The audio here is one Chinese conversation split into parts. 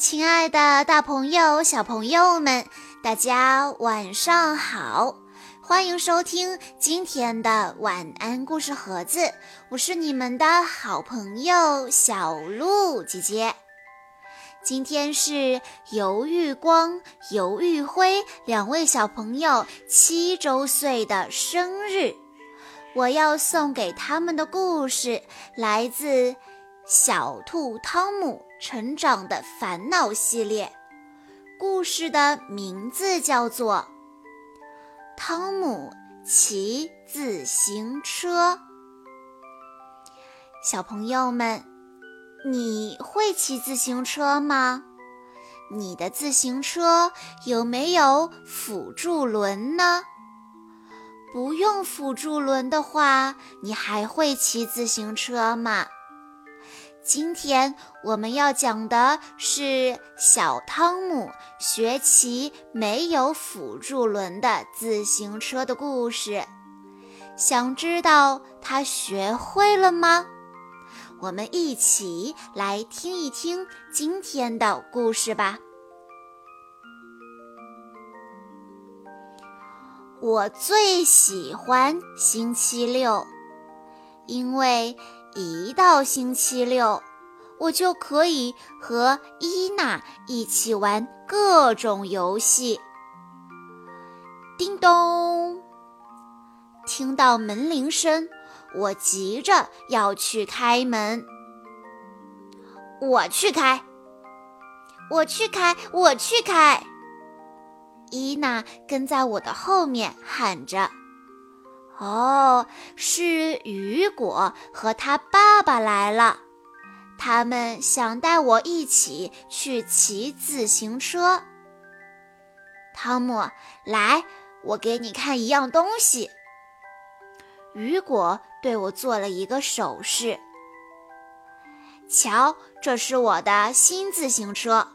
亲爱的，大朋友、小朋友们，大家晚上好！欢迎收听今天的晚安故事盒子，我是你们的好朋友小鹿姐姐。今天是尤玉光、尤玉辉两位小朋友七周岁的生日，我要送给他们的故事来自《小兔汤姆》。成长的烦恼系列故事的名字叫做《汤姆骑自行车》。小朋友们，你会骑自行车吗？你的自行车有没有辅助轮呢？不用辅助轮的话，你还会骑自行车吗？今天我们要讲的是小汤姆学骑没有辅助轮的自行车的故事。想知道他学会了吗？我们一起来听一听今天的故事吧。我最喜欢星期六，因为。一到星期六，我就可以和伊娜一起玩各种游戏。叮咚！听到门铃声，我急着要去开门。我去开，我去开，我去开！伊娜跟在我的后面喊着。哦，是雨果和他爸爸来了，他们想带我一起去骑自行车。汤姆，来，我给你看一样东西。雨果对我做了一个手势，瞧，这是我的新自行车。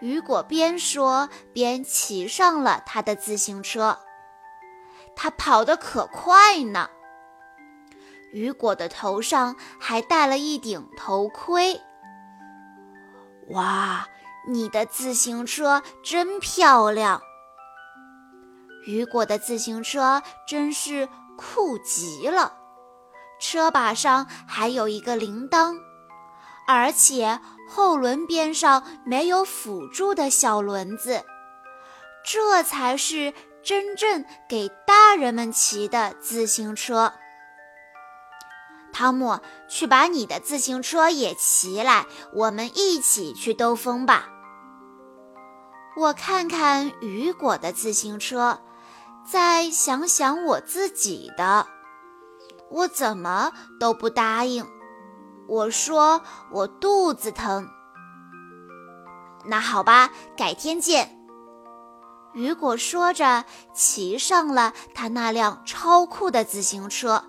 雨果边说边骑上了他的自行车。他跑得可快呢。雨果的头上还戴了一顶头盔。哇，你的自行车真漂亮！雨果的自行车真是酷极了，车把上还有一个铃铛，而且后轮边上没有辅助的小轮子，这才是。真正给大人们骑的自行车，汤姆，去把你的自行车也骑来，我们一起去兜风吧。我看看雨果的自行车，再想想我自己的，我怎么都不答应。我说我肚子疼。那好吧，改天见。雨果说着，骑上了他那辆超酷的自行车。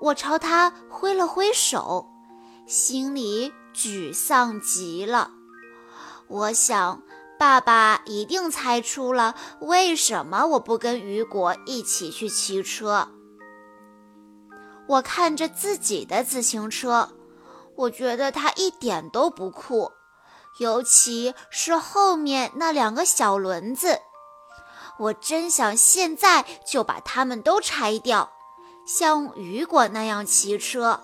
我朝他挥了挥手，心里沮丧极了。我想，爸爸一定猜出了为什么我不跟雨果一起去骑车。我看着自己的自行车，我觉得它一点都不酷，尤其是后面那两个小轮子。我真想现在就把它们都拆掉，像雨果那样骑车，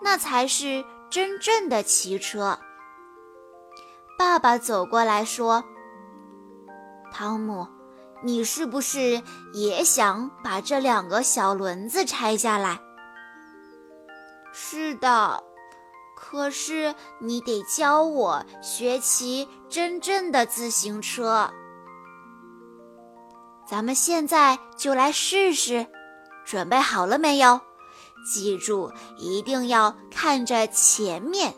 那才是真正的骑车。爸爸走过来说：“汤姆，你是不是也想把这两个小轮子拆下来？”“是的，可是你得教我学骑真正的自行车。”咱们现在就来试试，准备好了没有？记住，一定要看着前面，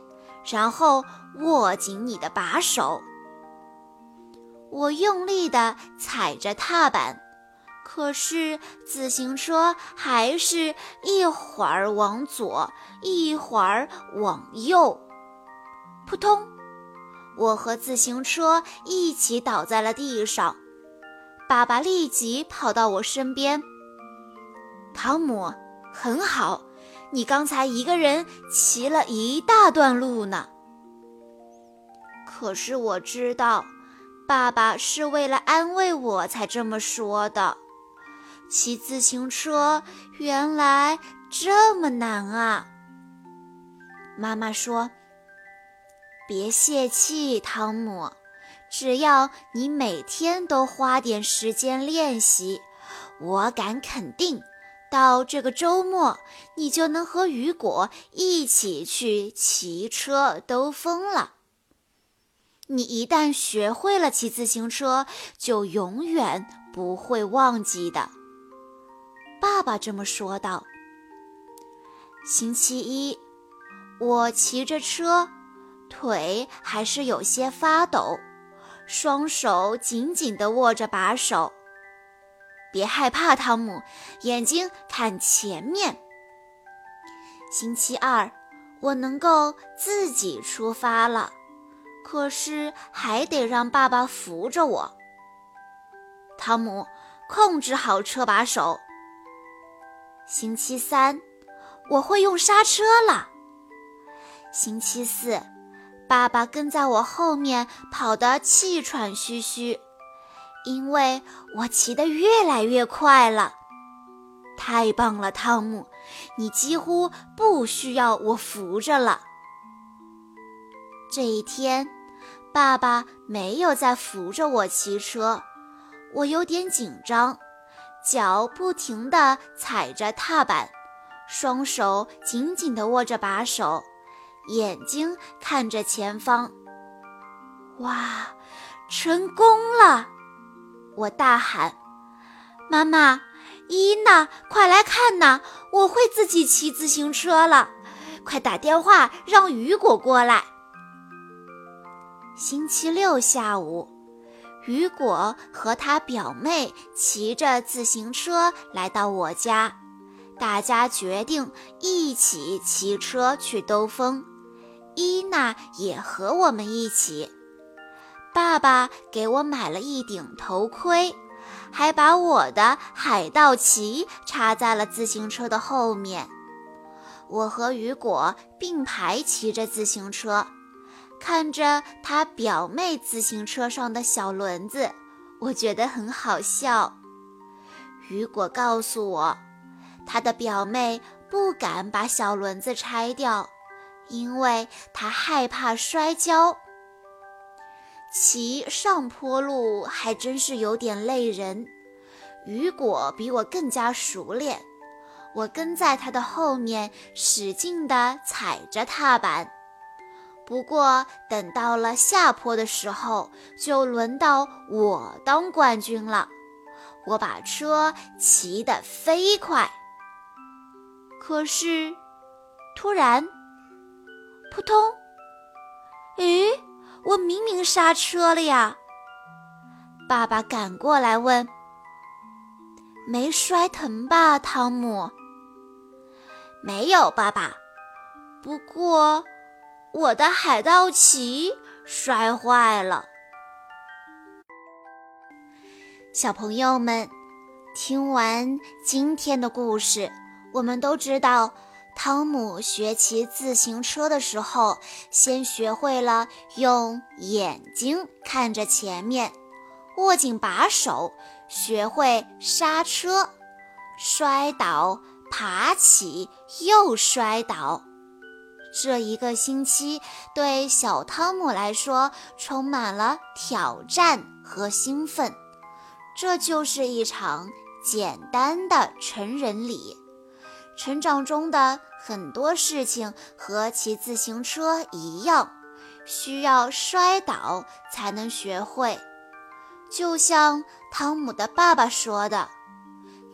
然后握紧你的把手。我用力地踩着踏板，可是自行车还是一会儿往左，一会儿往右。扑通！我和自行车一起倒在了地上。爸爸立即跑到我身边。汤姆，很好，你刚才一个人骑了一大段路呢。可是我知道，爸爸是为了安慰我才这么说的。骑自行车原来这么难啊！妈妈说：“别泄气，汤姆，只要你每天都花点时间练习，我敢肯定，到这个周末你就能和雨果一起去骑车兜风了。你一旦学会了骑自行车，就永远不会忘记的。”爸爸这么说道。星期一，我骑着车，腿还是有些发抖，双手紧紧地握着把手。别害怕，汤姆，眼睛看前面。星期二，我能够自己出发了，可是还得让爸爸扶着我。汤姆，控制好车把手。星期三，我会用刹车了。星期四，爸爸跟在我后面跑得气喘吁吁，因为我骑得越来越快了。太棒了，汤姆，你几乎不需要我扶着了。这一天，爸爸没有再扶着我骑车，我有点紧张。脚不停地踩着踏板，双手紧紧地握着把手，眼睛看着前方。哇，成功了！我大喊：“妈妈，伊娜，快来看呐！我会自己骑自行车了！快打电话让雨果过来。”星期六下午。雨果和他表妹骑着自行车来到我家，大家决定一起骑车去兜风。伊娜也和我们一起。爸爸给我买了一顶头盔，还把我的海盗旗插在了自行车的后面。我和雨果并排骑着自行车。看着他表妹自行车上的小轮子，我觉得很好笑。雨果告诉我，他的表妹不敢把小轮子拆掉，因为他害怕摔跤。骑上坡路还真是有点累人。雨果比我更加熟练，我跟在他的后面，使劲地踩着踏板。不过，等到了下坡的时候，就轮到我当冠军了。我把车骑得飞快，可是，突然，扑通！咦，我明明刹车了呀！爸爸赶过来问：“没摔疼吧，汤姆？”“没有，爸爸。”不过。我的海盗旗摔坏了。小朋友们，听完今天的故事，我们都知道，汤姆学骑自行车的时候，先学会了用眼睛看着前面，握紧把手，学会刹车，摔倒，爬起，又摔倒。这一个星期对小汤姆来说充满了挑战和兴奋，这就是一场简单的成人礼。成长中的很多事情和骑自行车一样，需要摔倒才能学会。就像汤姆的爸爸说的：“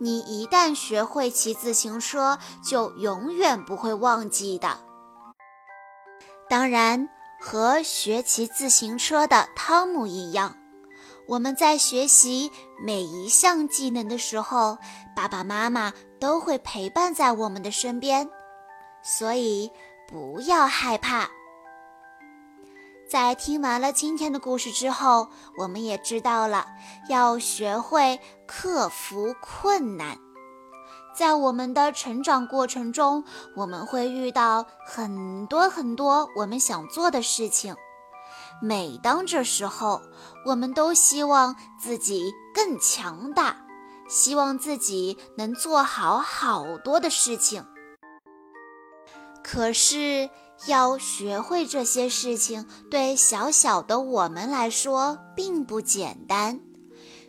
你一旦学会骑自行车，就永远不会忘记的。”当然，和学骑自行车的汤姆一样，我们在学习每一项技能的时候，爸爸妈妈都会陪伴在我们的身边，所以不要害怕。在听完了今天的故事之后，我们也知道了要学会克服困难。在我们的成长过程中，我们会遇到很多很多我们想做的事情。每当这时候，我们都希望自己更强大，希望自己能做好好多的事情。可是，要学会这些事情，对小小的我们来说并不简单，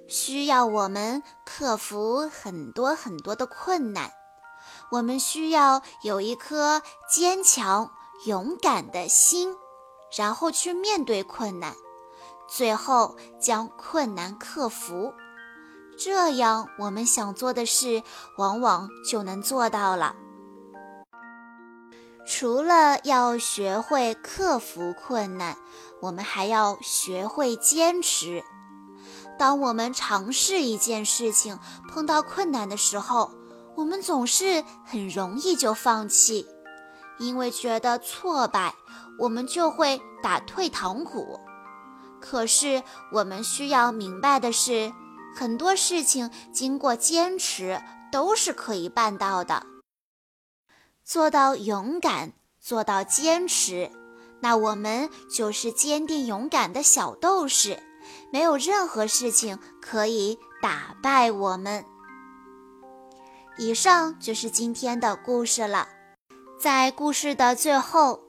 需要我们克服很多很多的困难。我们需要有一颗坚强、勇敢的心，然后去面对困难，最后将困难克服。这样，我们想做的事往往就能做到了。除了要学会克服困难，我们还要学会坚持。当我们尝试一件事情，碰到困难的时候，我们总是很容易就放弃，因为觉得挫败，我们就会打退堂鼓。可是我们需要明白的是，很多事情经过坚持都是可以办到的。做到勇敢，做到坚持，那我们就是坚定勇敢的小斗士，没有任何事情可以打败我们。以上就是今天的故事了。在故事的最后，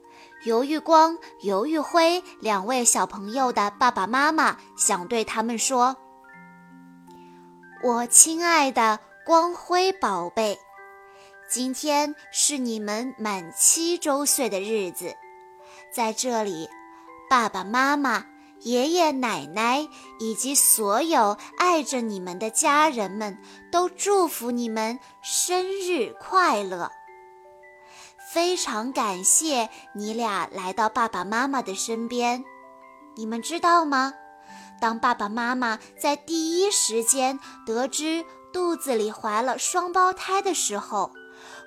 尤玉光、尤玉辉两位小朋友的爸爸妈妈想对他们说：“我亲爱的光辉宝贝，今天是你们满七周岁的日子，在这里，爸爸妈妈。”爷爷奶奶以及所有爱着你们的家人们都祝福你们生日快乐。非常感谢你俩来到爸爸妈妈的身边。你们知道吗？当爸爸妈妈在第一时间得知肚子里怀了双胞胎的时候，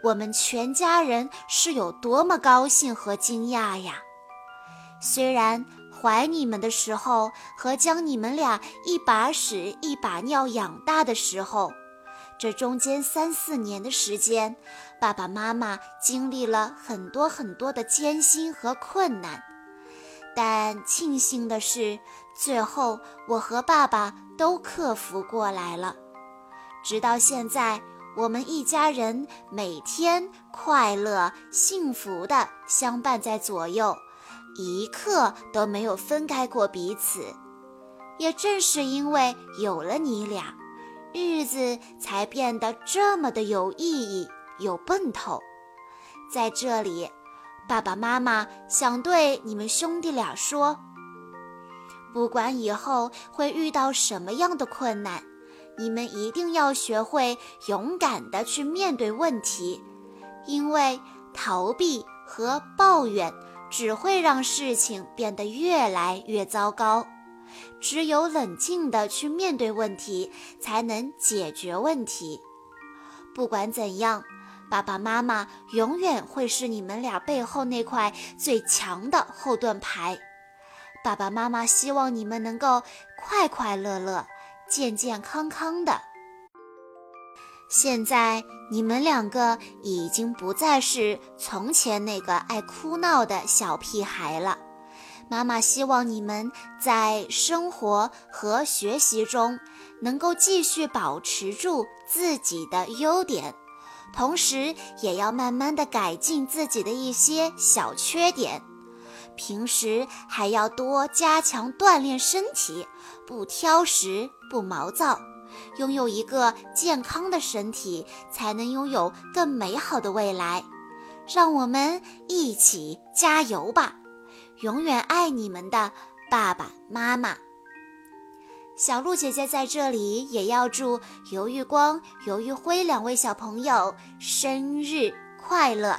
我们全家人是有多么高兴和惊讶呀！虽然。怀你们的时候和将你们俩一把屎一把尿养大的时候，这中间三四年的时间，爸爸妈妈经历了很多很多的艰辛和困难。但庆幸的是，最后我和爸爸都克服过来了。直到现在，我们一家人每天快乐幸福的相伴在左右。一刻都没有分开过彼此，也正是因为有了你俩，日子才变得这么的有意义、有奔头。在这里，爸爸妈妈想对你们兄弟俩说：不管以后会遇到什么样的困难，你们一定要学会勇敢地去面对问题，因为逃避和抱怨。只会让事情变得越来越糟糕。只有冷静地去面对问题，才能解决问题。不管怎样，爸爸妈妈永远会是你们俩背后那块最强的后盾牌。爸爸妈妈希望你们能够快快乐乐、健健康康的。现在你们两个已经不再是从前那个爱哭闹的小屁孩了。妈妈希望你们在生活和学习中能够继续保持住自己的优点，同时也要慢慢的改进自己的一些小缺点。平时还要多加强锻炼身体，不挑食，不毛躁。拥有一个健康的身体，才能拥有更美好的未来。让我们一起加油吧！永远爱你们的爸爸妈妈。小鹿姐姐在这里也要祝尤玉光、尤玉辉两位小朋友生日快乐。